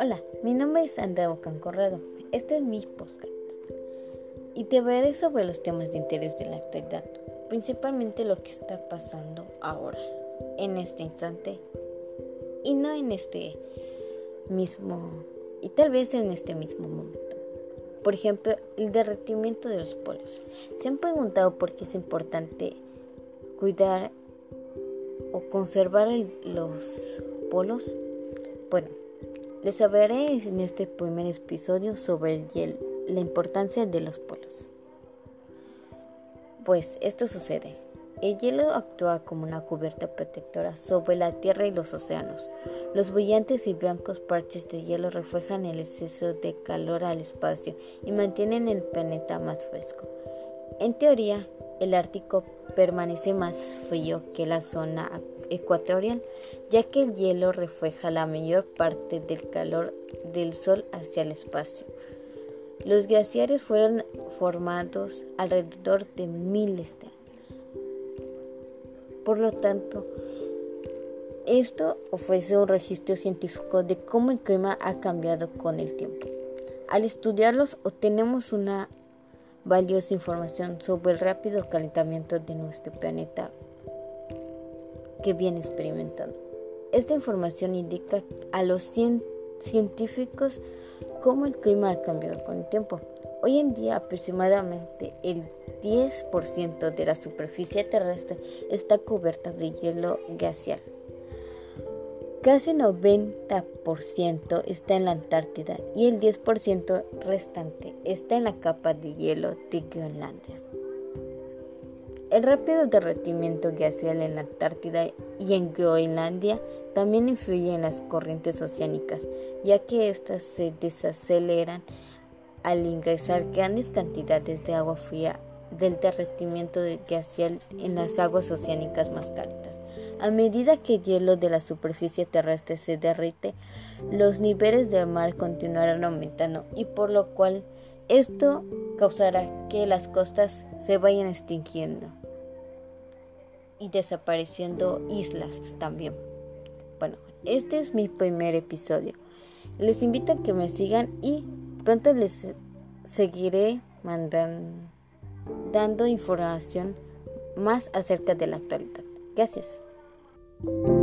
Hola, mi nombre es Andrea Corrado. Este es mi podcast y te veré sobre los temas de interés de la actualidad, principalmente lo que está pasando ahora, en este instante y no en este mismo y tal vez en este mismo momento. Por ejemplo, el derretimiento de los polos. ¿Se han preguntado por qué es importante cuidar o conservar los polos? Bueno, les hablaré en este primer episodio sobre el hielo, la importancia de los polos. Pues esto sucede. El hielo actúa como una cubierta protectora sobre la Tierra y los océanos. Los brillantes y blancos parches de hielo reflejan el exceso de calor al espacio y mantienen el planeta más fresco. En teoría, el Ártico permanece más frío que la zona ecuatorial, ya que el hielo refleja la mayor parte del calor del Sol hacia el espacio. Los glaciares fueron formados alrededor de miles de años. Por lo tanto, esto ofrece un registro científico de cómo el clima ha cambiado con el tiempo. Al estudiarlos obtenemos una valiosa información sobre el rápido calentamiento de nuestro planeta que viene experimentando. Esta información indica a los científicos cómo el clima ha cambiado con el tiempo. Hoy en día aproximadamente el 10% de la superficie terrestre está cubierta de hielo glacial. Casi 90% está en la Antártida y el 10% restante está en la capa de hielo de Groenlandia. El rápido derretimiento glacial en la Antártida y en Groenlandia también influye en las corrientes oceánicas, ya que éstas se desaceleran al ingresar grandes cantidades de agua fría del derretimiento glacial en las aguas oceánicas más cálidas. A medida que el hielo de la superficie terrestre se derrite, los niveles del mar continuarán aumentando y por lo cual esto causará que las costas se vayan extinguiendo y desapareciendo islas también. Bueno, este es mi primer episodio. Les invito a que me sigan y pronto les seguiré mandando dando información más acerca de la actualidad. Gracias. Thank you.